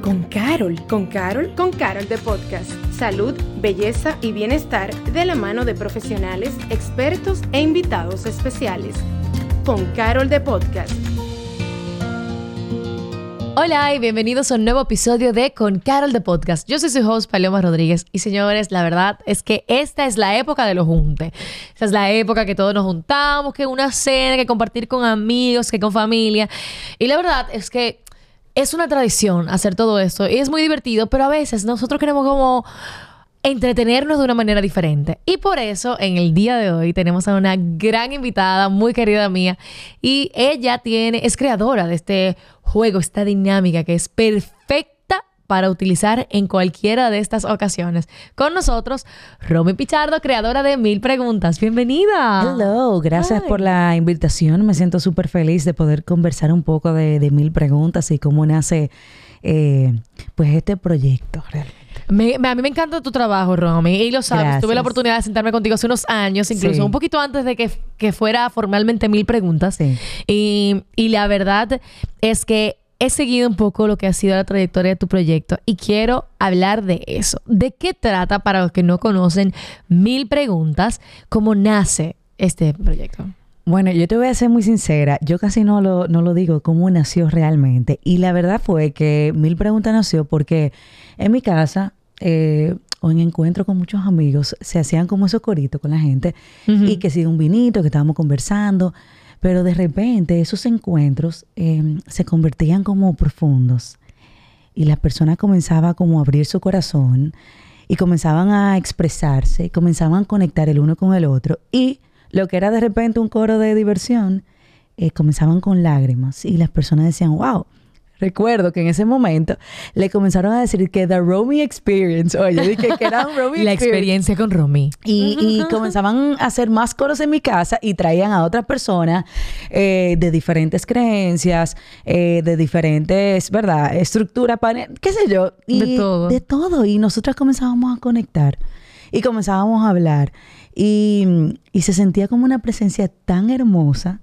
Con Carol. ¿Con Carol? Con Carol de Podcast. Salud, belleza y bienestar de la mano de profesionales, expertos e invitados especiales. Con Carol de Podcast. Hola y bienvenidos a un nuevo episodio de Con Carol de Podcast. Yo soy su host Paloma Rodríguez y señores, la verdad es que esta es la época de los juntes. Esta es la época que todos nos juntamos, que una cena, que compartir con amigos, que con familia. Y la verdad es que es una tradición hacer todo esto y es muy divertido, pero a veces nosotros queremos como entretenernos de una manera diferente. Y por eso en el día de hoy tenemos a una gran invitada, muy querida mía, y ella tiene es creadora de este juego, esta dinámica que es perfecta para utilizar en cualquiera de estas ocasiones. Con nosotros, Romy Pichardo, creadora de Mil Preguntas. Bienvenida. Hello, gracias por la invitación. Me siento súper feliz de poder conversar un poco de, Mil Preguntas y cómo nace eh, pues este proyecto realmente. a mí me encanta tu trabajo, Romy, y lo sabes. Tuve la oportunidad de sentarme contigo hace unos años, incluso un poquito antes de que, fuera formalmente mil preguntas. Y, y la verdad es que he seguido un poco lo que ha sido la trayectoria de tu proyecto y quiero hablar de eso. ¿De qué trata, para los que no conocen, Mil Preguntas? ¿Cómo nace este proyecto? Bueno, yo te voy a ser muy sincera, yo casi no lo, no lo digo cómo nació realmente. Y la verdad fue que Mil Preguntas nació porque en mi casa eh, o en encuentro con muchos amigos se hacían como esos coritos con la gente y que si un vinito, que estábamos conversando. Pero de repente esos encuentros em, se convertían como profundos y la persona comenzaba como a abrir su corazón y comenzaban a expresarse, comenzaban a conectar el uno con el otro y lo que era de repente un coro de diversión, eh, comenzaban con lágrimas y las personas decían, wow, Recuerdo que en ese momento le comenzaron a decir que The Romy Experience, oye, dije que era un Romy La experiencia con Romy. Y, comenzaban a hacer más coros en mi casa y traían a otras personas eh, de diferentes creencias, eh, de diferentes, ¿verdad? Estructura, qué sé yo. de todo. De todo. Y nosotras comenzábamos a conectar y comenzábamos a hablar. Y, y se sentía como una presencia tan hermosa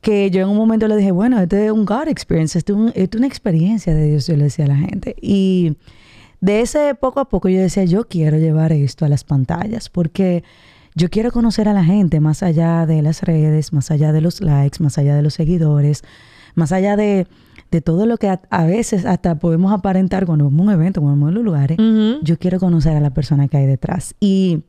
que yo en un momento le dije, bueno, este es un God experience, esto es, una experiencia de Dios, yo le decía a la gente. Y de ese poco a poco yo decía, yo quiero llevar esto a las pantallas, porque yo quiero conocer a la gente más allá de las redes, más allá de los likes, más allá de los seguidores, más allá de, todo lo que a, veces hasta podemos aparentar cuando vamos a un evento, cuando vamos a los lugares. Yo quiero conocer a la persona que hay detrás. Y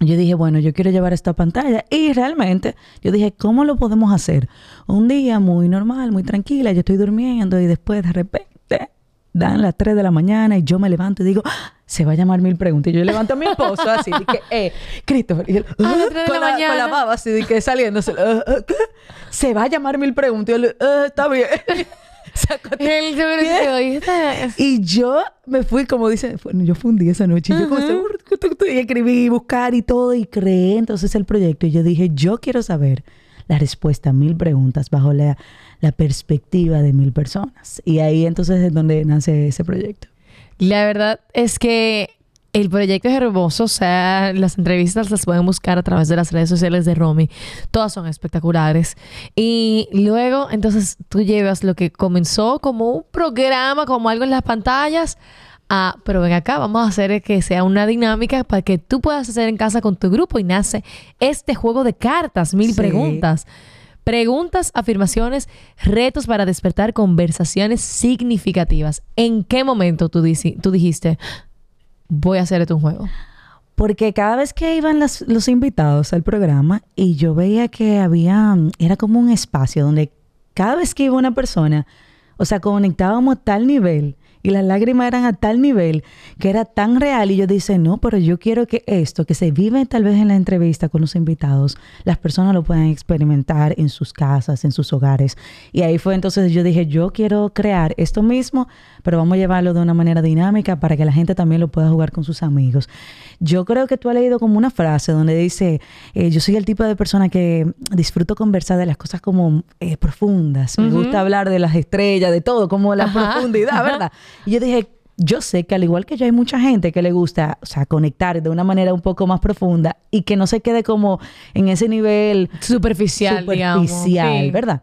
yo dije, bueno, yo quiero llevar esta pantalla. Y realmente yo dije, ¿cómo lo podemos hacer? Un día muy normal, muy tranquila, yo estoy durmiendo y después de repente dan las 3 de la mañana y yo me levanto y digo, ah, se va a llamar mil preguntas. Y yo levanto a mi esposo así, dije, eh, Christopher, y él, con, la, con, la, baba así, dije, saliéndose, ah, ah, Se va a llamar mil preguntas. Y yo, está bien. y yo me fui, como dice, yo fundí esa noche. Y yo como y escribí, buscar y todo, y creé entonces el proyecto. Y yo dije, yo quiero saber la respuesta a mil preguntas bajo la, la perspectiva de mil personas. Y ahí entonces es donde nace ese proyecto. La verdad es que el proyecto es hermoso, o sea, las entrevistas las pueden buscar a través de las redes sociales de Romy. Todas son espectaculares. Y luego, entonces, tú llevas lo que comenzó como un programa, como algo en las pantallas, a, pero ven acá, vamos a hacer que sea una dinámica para que tú puedas hacer en casa con tu grupo y nace este juego de cartas, mil preguntas. Preguntas, afirmaciones, retos para despertar conversaciones significativas. ¿En qué momento tú, tú dijiste, voy a hacer un juego? Porque cada vez que iban los invitados al programa y yo veía que había, era como un espacio donde cada vez que iba una persona, o sea, conectábamos a tal nivel y las lágrimas eran a tal nivel que era tan real y yo dije, no, pero yo quiero que esto, que se vive tal vez en la entrevista con los invitados, las personas lo puedan experimentar en sus casas, en sus hogares. Y ahí fue entonces yo dije, yo quiero crear esto mismo, pero vamos a llevarlo de una manera dinámica para que la gente también lo pueda jugar con sus amigos. Yo creo que tú has leído como una frase donde dice, eh, yo soy el tipo de persona que disfruto conversar de las cosas como eh, profundas. Me gusta hablar de las estrellas, de todo, como la profundidad, ¿verdad? Y yo dije, yo sé que al igual que yo hay mucha gente que le gusta, o sea, conectar de una manera un poco más profunda y que no se quede como en ese nivel superficial, superficial, ¿verdad?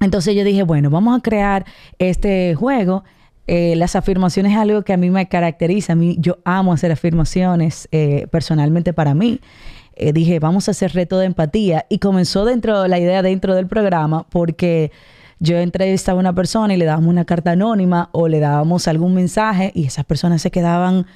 Entonces yo dije, bueno, vamos a crear este juego eh, las afirmaciones es algo que a mí me caracteriza. A mí, yo amo hacer afirmaciones eh, personalmente para mí. Eh, dije, vamos a hacer reto de empatía. Y comenzó dentro, la idea dentro del programa, porque yo entrevistaba a una persona y le dábamos una carta anónima o le dábamos algún mensaje y esas personas se quedaban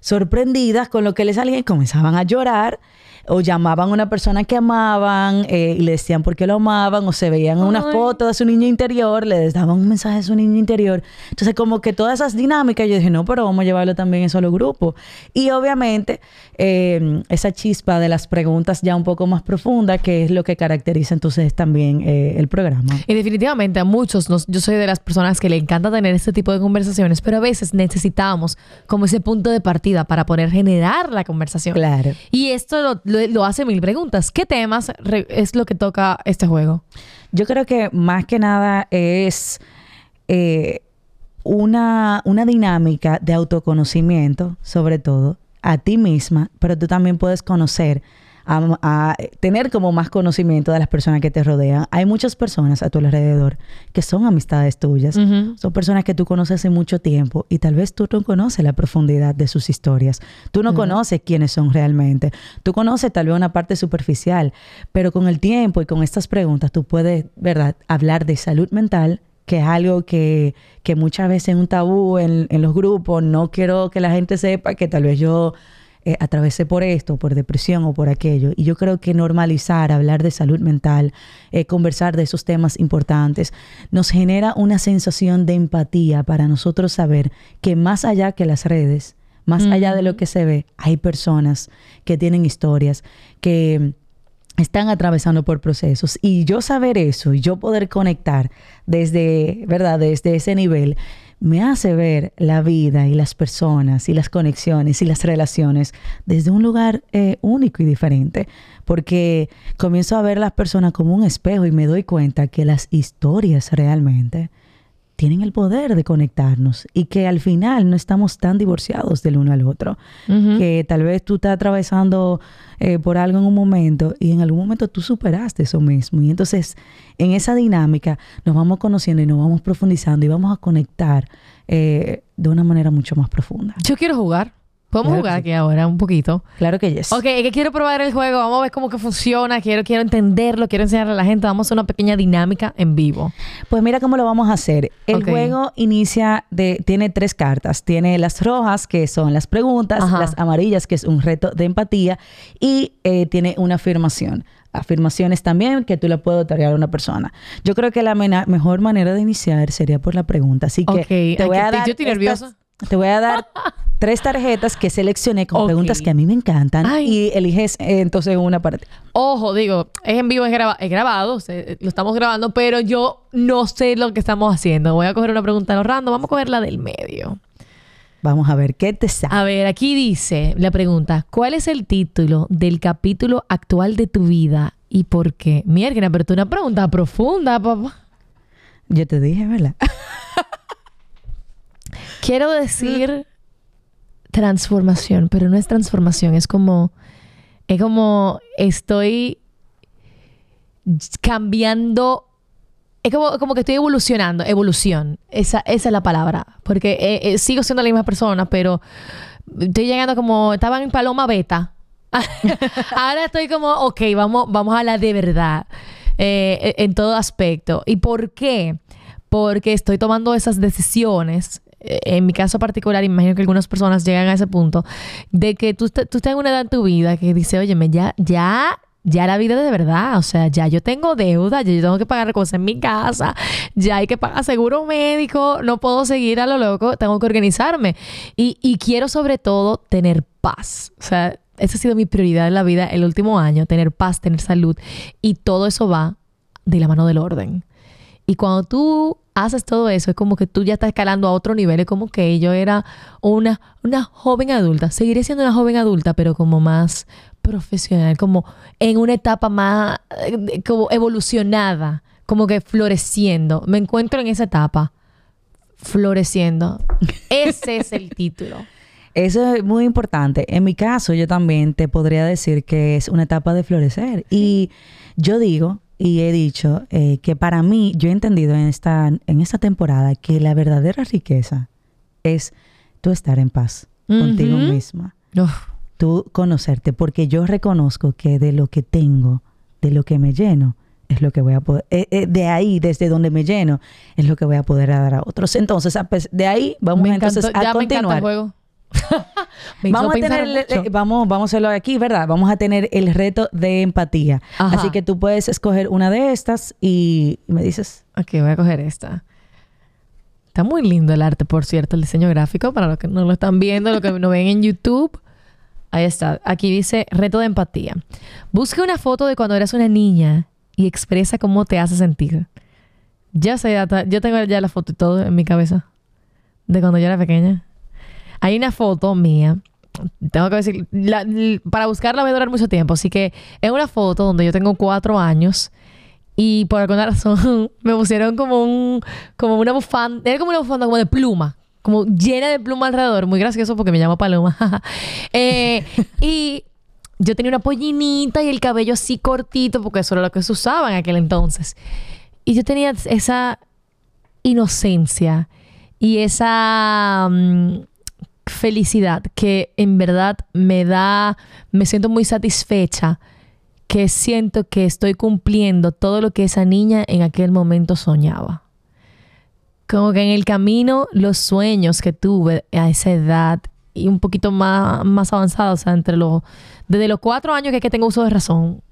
sorprendidas con lo que les salía y comenzaban a llorar o llamaban a una persona que amaban eh, y le decían por qué lo amaban, o se veían una foto de su niño interior, le daban un mensaje de su niño interior. Entonces, como que todas esas dinámicas, yo dije, no, pero vamos a llevarlo también en solo grupo. Y obviamente, eh, esa chispa de las preguntas ya un poco más profundas, que es lo que caracteriza entonces también eh, el programa. Y definitivamente a muchos, nos, yo soy de las personas que le encanta tener este tipo de conversaciones, pero a veces necesitamos como ese punto de partida para poder generar la conversación. Claro. Y esto lo lo, hace mil preguntas. ¿Qué temas es lo que toca este juego? Yo creo que más que nada es eh, una, una dinámica de autoconocimiento, sobre todo, a ti misma, pero tú también puedes conocer a, tener como más conocimiento de las personas que te rodean. Hay muchas personas a tu alrededor que son amistades tuyas. Son personas que tú conoces hace mucho tiempo y tal vez tú no conoces la profundidad de sus historias. Tú no conoces quiénes son realmente. Tú conoces tal vez una parte superficial, pero con el tiempo y con estas preguntas tú puedes, ¿verdad?, hablar de salud mental que es algo que, que muchas veces es un tabú en, en, los grupos. No quiero que la gente sepa que tal vez yo eh, atravesé por esto, por depresión o por aquello. Y yo creo que normalizar, hablar de salud mental, eh, conversar de esos temas importantes, nos genera una sensación de empatía para nosotros saber que más allá que las redes, más allá de lo que se ve, hay personas que tienen historias, que están atravesando por procesos. Y yo saber eso y yo poder conectar desde, ¿verdad? Desde ese nivel me hace ver la vida y las personas y las conexiones y las relaciones desde un lugar eh, único y diferente, porque comienzo a ver las personas como un espejo y me doy cuenta que las historias realmente tienen el poder de conectarnos y que al final no estamos tan divorciados del uno al otro. Que tal vez tú estás atravesando eh, por algo en un momento y en algún momento tú superaste eso mismo. Y entonces en esa dinámica nos vamos conociendo y nos vamos profundizando y vamos a conectar eh, de una manera mucho más profunda. Yo quiero jugar. Podemos jugar aquí ahora un poquito. Claro que yes. Ok, que quiero probar el juego. Vamos a ver cómo que funciona. Quiero, quiero entenderlo. Quiero enseñarle a la gente. Vamos a hacer una pequeña dinámica en vivo. Pues mira cómo lo vamos a hacer. El juego inicia de... Tiene tres cartas. Tiene las rojas, que son las preguntas. Las amarillas, que es un reto de empatía. Y eh, tiene una afirmación afirmaciones también que tú le puedes otorgar a una persona. Yo creo que la mejor manera de iniciar sería por la pregunta. Así que te voy a dar. Yo estoy nerviosa. Te voy a dar tres tarjetas que seleccioné con preguntas que a mí me encantan y eliges eh, entonces una parte. Ojo, digo, es en vivo, es, grabado, lo estamos grabando, pero yo no sé lo que estamos haciendo. Voy a coger una pregunta random, vamos a coger la del medio. Vamos a ver qué te sale. A ver, aquí dice la pregunta: ¿Cuál es el título del capítulo actual de tu vida y por qué? Mierda, pero tú una pregunta profunda, papá. Yo te dije, ¿verdad? Quiero decir transformación, pero no es transformación, es como, es como estoy cambiando, es como, como que estoy evolucionando, evolución, esa, esa es la palabra, porque eh, eh, sigo siendo la misma persona, pero estoy llegando como, estaba en Paloma Beta, ahora estoy como, ok, vamos, vamos a la de verdad, eh, en todo aspecto. ¿Y por qué? Porque estoy tomando esas decisiones en mi caso particular, imagino que algunas personas llegan a ese punto, de que tú, tú estás en una edad en tu vida que dice, oye, ya, ya, ya la vida de verdad, o sea, ya yo tengo deuda, ya yo tengo que pagar cosas en mi casa, ya hay que pagar seguro médico, no puedo seguir a lo loco, tengo que organizarme. Y, y quiero sobre todo tener paz, o sea, esa ha sido mi prioridad en la vida el último año, tener paz, tener salud, y todo eso va de la mano del orden. Y cuando tú haces todo eso, es como que tú ya estás escalando a otro nivel. Es como que yo era una, una joven adulta. Seguiré siendo una joven adulta, pero como más profesional, como en una etapa más eh, como evolucionada, como que floreciendo. Me encuentro en esa etapa, floreciendo. Ese es el título. Eso es muy importante. En mi caso, yo también te podría decir que es una etapa de florecer. Y yo digo y he dicho eh, que para mí, yo he entendido en esta, en esta temporada que la verdadera riqueza es tú estar en paz contigo misma. Uf. Tú conocerte, porque yo reconozco que de lo que tengo, de lo que me lleno, es lo que voy a poder, eh, eh, de ahí, desde donde me lleno, es lo que voy a poder dar a otros. Entonces, a de ahí vamos Me entonces encantó- a ya me encanta continuar. el juego. Vamos a, tener, mucho. eh, vamos, vamos a hacerlo aquí, ¿verdad? Vamos a tener el reto de empatía. Ajá. Así que tú puedes escoger una de estas y me dices, Ok, voy a coger esta. Está muy lindo el arte, por cierto, el diseño gráfico, para los que no lo están viendo, lo que no ven en YouTube. Ahí está. Aquí dice reto de empatía. Busca una foto de cuando eras una niña y expresa cómo te hace sentir. Ya sé, yo tengo ya la foto y todo en mi cabeza. De cuando yo era pequeña. Hay una foto mía. Tengo que decir, para buscarla voy a durar mucho tiempo. Así que es una foto donde yo tengo cuatro años y por alguna razón me pusieron como un, como una bufanda, era como una bufanda como de pluma, como llena de pluma alrededor, muy gracioso porque me llamo Paloma. Eh, y yo tenía una pollinita y el cabello así cortito, porque eso era lo que se usaba en aquel entonces. Y yo tenía esa inocencia y esa mm, felicidad que en verdad me da, me siento muy satisfecha que siento que estoy cumpliendo todo lo que esa niña en aquel momento soñaba. Como que en el camino los sueños que tuve a esa edad y un poquito más, más avanzada, o sea, entre los, desde los cuatro años que, que tengo uso de razón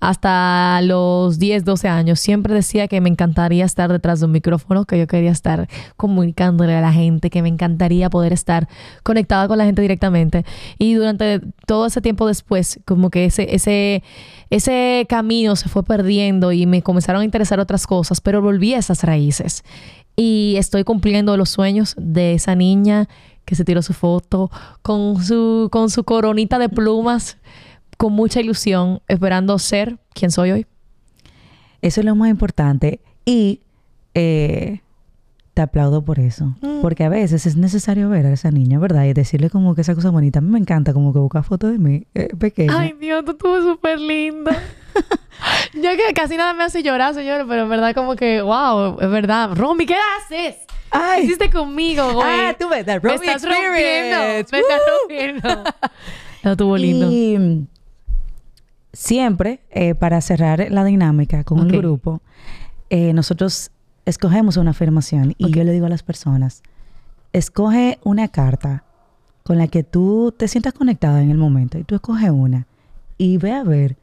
hasta los 10, 12 años, siempre decía que me encantaría estar detrás de un micrófono, que yo quería estar comunicándole a la gente, que me encantaría poder estar conectada con la gente directamente. Y durante todo ese tiempo después, como que ese, ese, ese camino se fue perdiendo y me comenzaron a interesar otras cosas, pero volví a esas raíces. Y estoy cumpliendo los sueños de esa niña que se tiró su foto con su, con su coronita de plumas con mucha ilusión, esperando ser quien soy hoy. eso es lo más importante. Y eh, te aplaudo por eso. Mm. Porque a veces es necesario ver a esa niña, ¿verdad? Y decirle como que esa cosa bonita. A mí me encanta como que buscar fotos de mí eh, pequeña. Ay, Dios, tú estuvo súper lindo. Yo que casi nada me hace llorar, señor, pero en verdad como que, wow, es verdad. Romy, ¿qué haces? ¿Qué Ay. hiciste conmigo, güey? Ah, tú ves, me estás rompiendo. Me experience. estás rompiendo. Estuvo lindo. Y siempre, eh, para cerrar la dinámica con el grupo, eh, nosotros escogemos una afirmación y yo le digo a las personas, escoge una carta con la que tú te sientas conectada en el momento y tú escoge una y ve a ver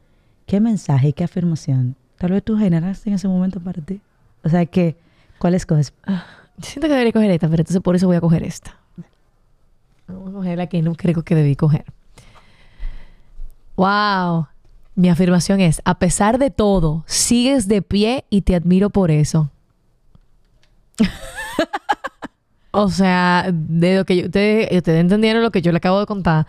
qué mensaje y qué afirmación tal vez tú generaste en ese momento para ti. O sea, que, ¿cuál escoges? Yo siento que debería coger esta, pero entonces por eso voy a coger esta. Vamos a coger la que no creo que debí coger. Wow. Mi afirmación es, a pesar de todo, sigues de pie y te admiro por eso. o sea, de lo que yo, ustedes, ustedes entendieron lo que yo le acabo de contar.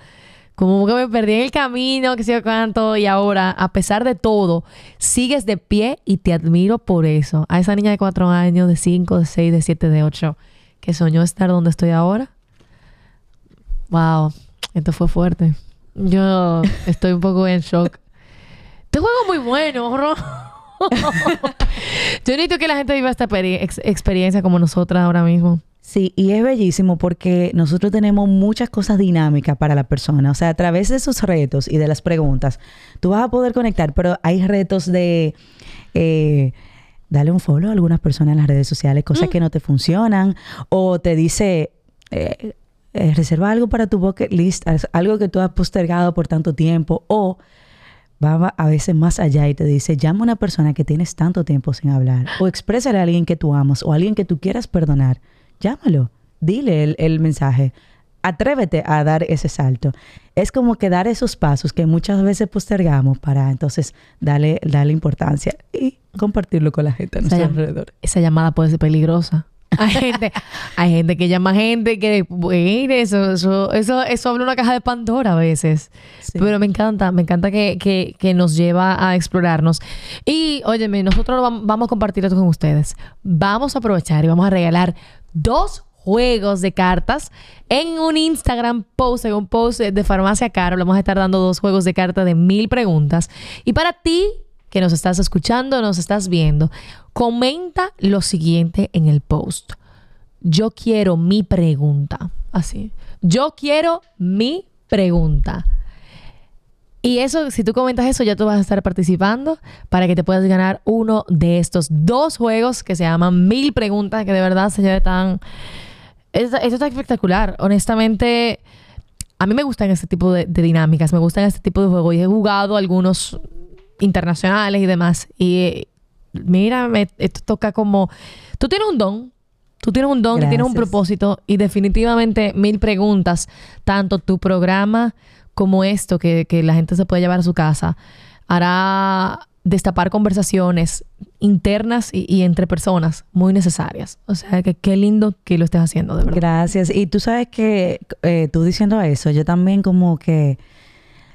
Como que me perdí en el camino, que sé yo cuánto, y ahora, a pesar de todo, sigues de pie y te admiro por eso. A esa niña de cuatro años, de cinco, de seis, de siete, de ocho, que soñó estar donde estoy ahora. Wow, esto fue fuerte. Yo estoy un poco en shock. Este juego es muy bueno, bro. Yo necesito que la gente viva esta peri- ex- experiencia como nosotras ahora mismo. Sí, y es bellísimo porque nosotros tenemos muchas cosas dinámicas para la persona. O sea, a través de esos retos y de las preguntas, tú vas a poder conectar, pero hay retos de eh, darle un follow a algunas personas en las redes sociales, cosas que no te funcionan, o te dice, eh, eh, reserva algo para tu bucket list, algo que tú has postergado por tanto tiempo, o va a veces más allá y te dice, llama a una persona que tienes tanto tiempo sin hablar, o exprésale a alguien que tú amas, o a alguien que tú quieras perdonar, llámalo, dile el, el mensaje, atrévete a dar ese salto. Es como que dar esos pasos que muchas veces postergamos para entonces darle, darle importancia y compartirlo con la gente a nuestro alrededor. Esa llamada puede ser peligrosa. Hay gente, hay gente que llama gente que, bueno, eso, eso, eso, eso abre una caja de Pandora a veces. Sí. Pero me encanta, me encanta que, que, que nos lleva a explorarnos. Y, óyeme, nosotros vam- vamos a compartir esto con ustedes. Vamos a aprovechar y vamos a regalar dos juegos de cartas en un Instagram post, en un post de Farmacia Caro. Le vamos a estar dando dos juegos de cartas de mil preguntas. Y para ti que nos estás escuchando, nos estás viendo, comenta lo siguiente en el post. yo quiero mi pregunta. Así. Yo quiero mi pregunta. Y eso, si tú comentas eso, ya tú vas a estar participando para que te puedas ganar uno de estos dos juegos que se llaman Mil Preguntas, que de verdad, señores, están... Esto, está espectacular. Honestamente, a mí me gustan este tipo de, de dinámicas, me gustan este tipo de juegos. Y he jugado algunos internacionales y demás. Y eh, mira, me- esto toca como... Tú tienes un don, tú tienes un don y tienes un propósito y definitivamente mil preguntas, tanto tu programa como esto que, que la gente se puede llevar a su casa, hará destapar conversaciones internas y, y entre personas muy necesarias. O sea, que qué lindo que lo estés haciendo, de verdad. Gracias. Y tú sabes que eh, tú diciendo eso, yo también como que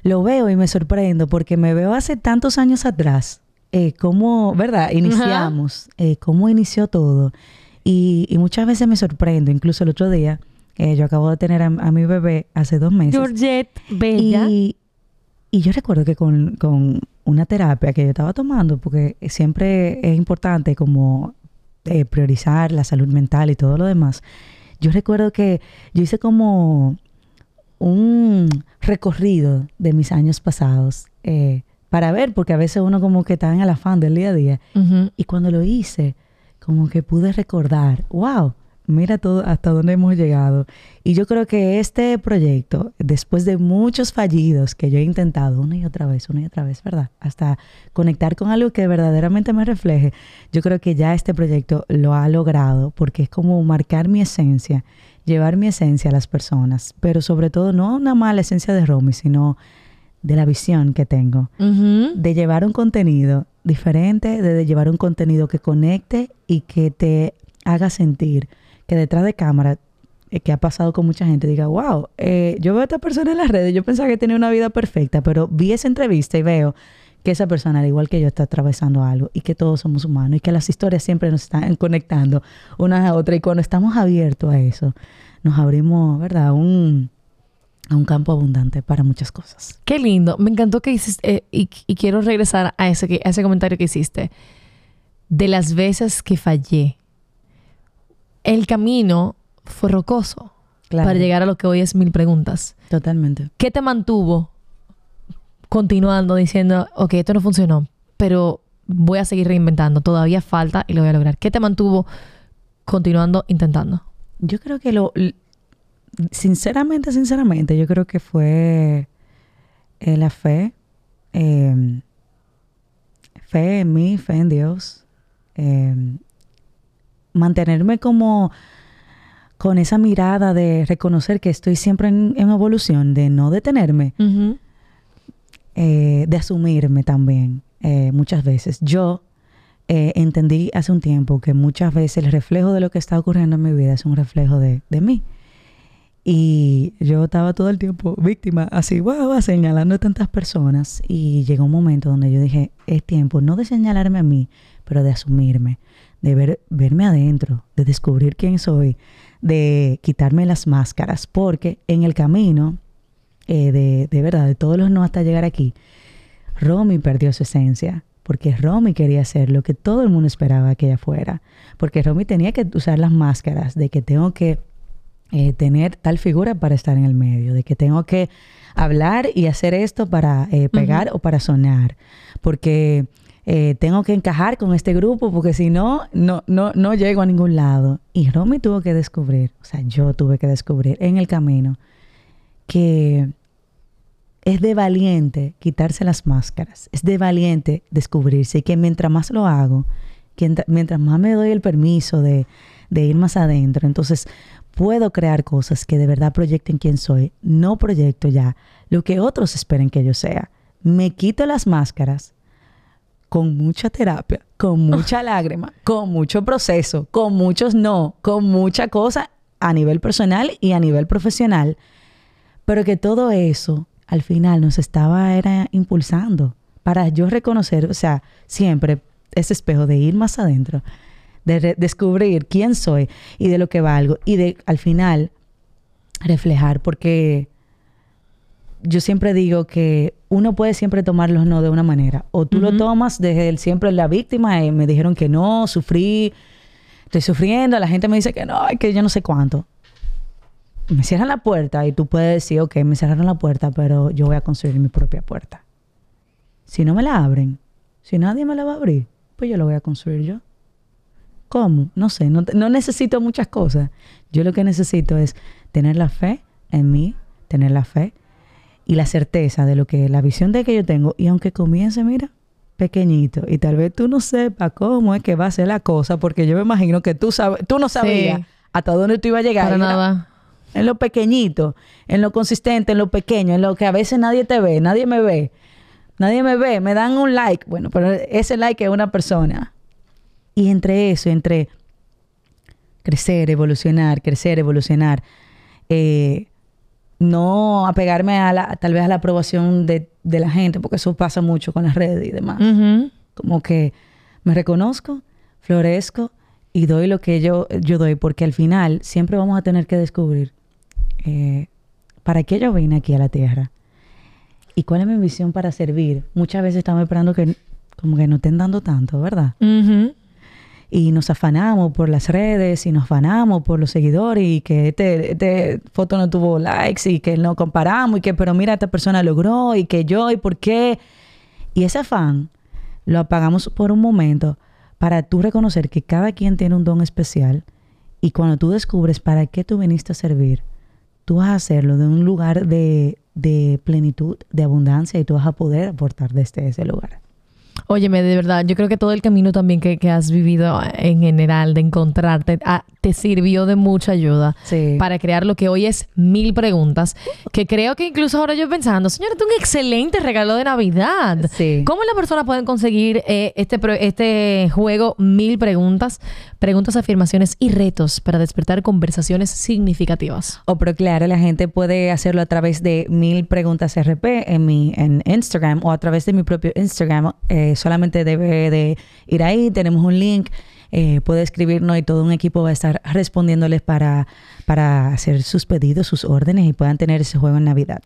lo veo y me sorprendo porque me veo hace tantos años atrás, eh, cómo, ¿verdad? Iniciamos, eh, cómo inició todo. Y, y muchas veces me sorprendo, incluso el otro día, eh, yo acabo de tener a, a mi bebé hace dos meses. Georgette, bella. Y, y yo recuerdo que con, con una terapia que yo estaba tomando, porque siempre es importante como eh, priorizar la salud mental y todo lo demás, yo recuerdo que yo hice como un recorrido de mis años pasados eh, para ver, porque a veces uno como que está en el afán del día a día. Y cuando lo hice, como que pude recordar, wow, mira todo hasta dónde hemos llegado. Y yo creo que este proyecto, después de muchos fallidos que yo he intentado una y otra vez, una y otra vez, ¿verdad? Hasta conectar con algo que verdaderamente me refleje, yo creo que ya este proyecto lo ha logrado porque es como marcar mi esencia, llevar mi esencia a las personas, pero sobre todo no una mala esencia de Romy, sino de la visión que tengo de llevar un contenido diferente, de, de llevar un contenido que conecte y que te haga sentir que detrás de cámara, eh, que ha pasado con mucha gente, diga, wow, eh, yo veo a esta persona en las redes, yo pensaba que tenía una vida perfecta, pero vi esa entrevista y veo que esa persona, al igual que yo, está atravesando algo y que todos somos humanos y que las historias siempre nos están conectando unas a otras y cuando estamos abiertos a eso, nos abrimos, ¿verdad? a Un, a un campo abundante para muchas cosas. Qué lindo. Me encantó que hiciste, eh, y, y quiero regresar a ese, a ese comentario que hiciste. De las veces que fallé. El camino fue rocoso Claro. para llegar a lo que hoy es mil preguntas. Totalmente. ¿Qué te mantuvo continuando diciendo, ok, esto no funcionó, pero voy a seguir reinventando, todavía falta y lo voy a lograr? ¿Qué te mantuvo continuando intentando? Yo creo que lo... Sinceramente, sinceramente, yo creo que fue eh, la fe. eh, fe en mí, fe en Dios. eh, mantenerme como con esa mirada de reconocer que estoy siempre en, en evolución, de no detenerme. Eh, de asumirme también eh, muchas veces. Yo eh, entendí hace un tiempo que muchas veces el reflejo de lo que está ocurriendo en mi vida es un reflejo de, de mí. Y yo estaba todo el tiempo víctima, así, wow, señalando a tantas personas. Y llegó un momento donde yo dije, es tiempo no de señalarme a mí, pero de asumirme, de ver, verme adentro, de descubrir quién soy, de quitarme las máscaras, porque en el camino, eh, de, de verdad, de todos los no hasta llegar aquí, Romy perdió su esencia, porque Romy quería ser lo que todo el mundo esperaba que ella fuera, porque Romy tenía que usar las máscaras de que tengo que eh, tener tal figura para estar en el medio, de que tengo que hablar y hacer esto para eh, pegar o para sonar, porque eh, tengo que encajar con este grupo, porque si no, no, no, no llego a ningún lado. Y Romy tuvo que descubrir, o sea, yo tuve que descubrir en el camino que es de valiente quitarse las máscaras, es de valiente descubrirse y que mientras más lo hago, que mientras más me doy el permiso de, de ir más adentro, entonces puedo crear cosas que de verdad proyecten quién soy, no proyecto ya lo que otros esperen que yo sea. Me quito las máscaras con mucha terapia, con mucha lágrima, con mucho proceso, con muchos no, con mucha cosa a nivel personal y a nivel profesional, pero que todo eso al final nos estaba era impulsando para yo reconocer, o sea, siempre ese espejo de ir más adentro, de descubrir quién soy y de lo que valgo y de al final reflejar porque yo siempre digo que uno puede siempre tomar los no de una manera. O tú lo tomas desde el siempre la víctima, eh, me dijeron que no, sufrí estoy sufriendo, la gente me dice que no, que yo no sé cuánto. Me cierran la puerta y tú puedes decir, ok, me cerraron la puerta, pero yo voy a construir mi propia puerta. Si no me la abren, si nadie me la va a abrir, pues yo la voy a construir yo. ¿Cómo? No sé, no, no necesito muchas cosas. Yo lo que necesito es tener la fe en mí, tener la fe y la certeza de lo que la visión de que yo tengo y aunque comience, mira, pequeñito y tal vez tú no sepas cómo es que va a ser la cosa porque yo me imagino que tú sabes, tú no sabías Sí. hasta dónde tú ibas a llegar. Para nada. En lo pequeñito, en lo consistente, en lo pequeño, en lo que a veces nadie te ve, nadie me ve. Nadie me ve, me dan un like. Bueno, pero ese like es una persona. Y entre eso, entre crecer, evolucionar, crecer, evolucionar, eh, no apegarme a la, tal vez a la aprobación de, de la gente, porque eso pasa mucho con las redes y demás. Como que me reconozco, florezco y doy lo que yo, yo doy, porque al final siempre vamos a tener que descubrir eh, para qué yo vine aquí a la tierra y cuál es mi visión para servir. Muchas veces estamos esperando que como que no estén dando tanto, ¿verdad? Y nos afanamos por las redes y nos afanamos por los seguidores y que este, este foto no tuvo likes y que no comparamos y que, pero mira, esta persona logró y que yo y por qué. Y ese afán lo apagamos por un momento para tú reconocer que cada quien tiene un don especial y cuando tú descubres para qué tú viniste a servir, tú vas a hacerlo de un lugar de, de plenitud, de abundancia y tú vas a poder aportar desde ese lugar. Óyeme, de verdad, yo creo que todo el camino también que, que has vivido en general de encontrarte ah, te sirvió de mucha ayuda Sí. para crear lo que hoy es Mil Preguntas, que creo que incluso ahora yo pensando, señora, es un excelente regalo de Navidad. Sí. ¿Cómo las personas pueden conseguir eh, este, este juego Mil Preguntas, preguntas, afirmaciones y retos para despertar conversaciones significativas? O pero claro, la gente puede hacerlo a través de mil preguntas RP en mi en Instagram o a través de mi propio Instagram. Eh, solamente debe de ir ahí, tenemos un link, eh, puede escribirnos y todo un equipo va a estar respondiéndoles para, para hacer sus pedidos, sus órdenes y puedan tener ese juego en Navidad.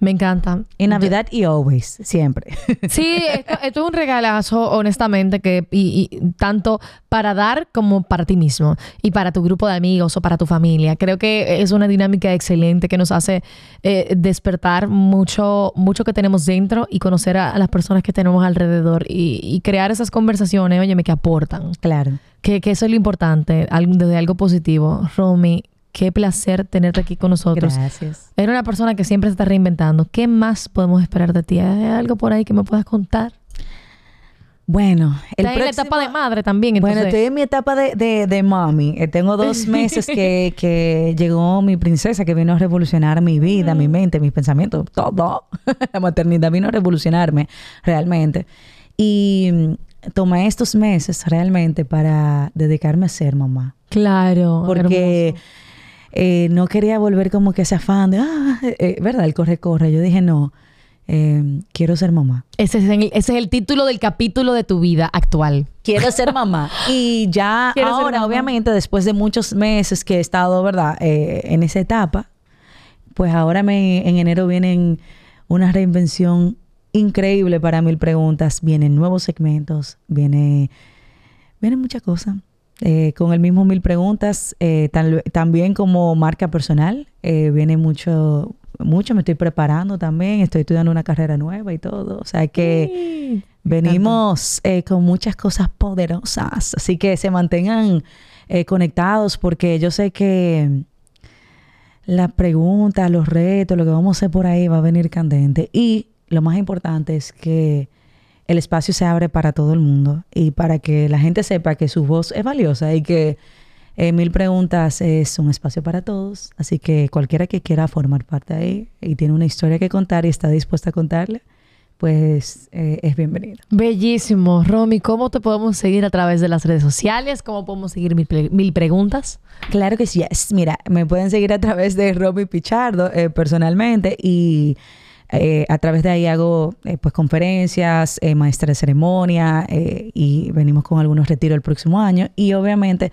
Me encanta. En Navidad y always, siempre. Sí, esto, esto es un regalazo, honestamente, que y, y tanto para dar como para ti mismo y para tu grupo de amigos o para tu familia. Creo que es una dinámica excelente que nos hace eh, despertar mucho, mucho que tenemos dentro y conocer a, a las personas que tenemos alrededor y, y crear esas conversaciones, óyeme, que aportan. claro. Que, que eso es lo importante, algo, desde algo positivo. Romy, qué placer tenerte aquí con nosotros. Gracias. Eres una persona que siempre se está reinventando. ¿Qué más podemos esperar de ti? ¿Hay algo por ahí que me puedas contar? Bueno, el Está en la próximo- etapa de madre también, Bueno, estoy en mi etapa de, de, de mommy. Eh, tengo dos meses que, que llegó mi princesa que vino a revolucionar mi vida, mi mente, mis pensamientos, todo. La maternidad vino a revolucionarme realmente. Y mm, tomé estos meses realmente para dedicarme a ser mamá. Claro. Porque hermoso. Eh, no quería volver como que ese afán de, ah, eh, ¿verdad? El corre-corre. Yo dije, no, eh, quiero ser mamá. Ese es, el, ese es el título del capítulo de tu vida actual. Quiero ser mamá. Y ya Quiero ahora, obviamente, después de muchos meses que he estado, ¿verdad? Eh, en esa etapa, pues ahora me, en enero vienen una reinvención increíble para mil preguntas. Vienen nuevos segmentos, viene, vienen muchas cosas. Eh, con el mismo mil preguntas, eh, también como marca personal, eh, viene mucho, mucho, me estoy preparando también, estoy estudiando una carrera nueva y todo. O sea que venimos eh, con muchas cosas poderosas, así que se mantengan conectados porque yo sé que las preguntas, los retos, lo que vamos a hacer por ahí va a venir candente. Y lo más importante es que el espacio se abre para todo el mundo y para que la gente sepa que su voz es valiosa y que eh, Mil Preguntas es un espacio para todos. Así que cualquiera que quiera formar parte de ahí y tiene una historia que contar y está dispuesta a contarle, pues eh, es bienvenido. Bellísimo. Romy, ¿cómo te podemos seguir a través de las redes sociales? ¿Cómo podemos seguir mil, pre- mil preguntas? Claro que sí. yes. Mira, me pueden seguir a través de Romy Pichardo eh, personalmente y Eh, a través de ahí hago eh, pues conferencias, eh, maestra de ceremonia y venimos con algunos retiros el próximo año. Y obviamente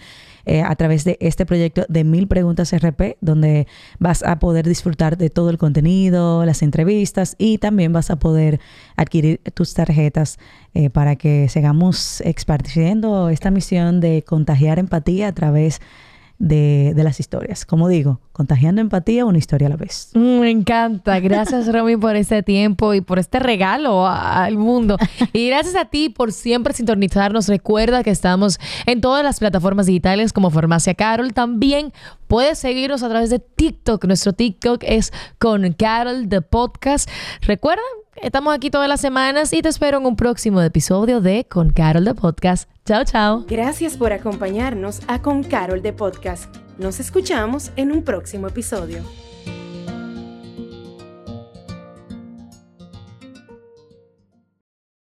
a través de este proyecto de Mil Preguntas RP, donde vas a poder disfrutar de todo el contenido, las entrevistas y también vas a poder adquirir tus tarjetas para que sigamos expartiendo esta misión de contagiar empatía a través de de, las historias. Como digo, contagiando empatía una historia a la vez. Mm, me encanta. Gracias, Romy, por este tiempo y por este regalo al mundo. Y gracias a ti por siempre sintonizarnos. Recuerda que estamos en todas las plataformas digitales como Farmacia Carol. También puedes seguirnos a través de TikTok. Nuestro TikTok es con Carol the Podcast. Recuerda, estamos aquí todas las semanas y te espero en un próximo episodio de Con Carol the Podcast. Chao, chao. Gracias por acompañarnos a Con Carol de Podcast. Nos escuchamos en un próximo episodio.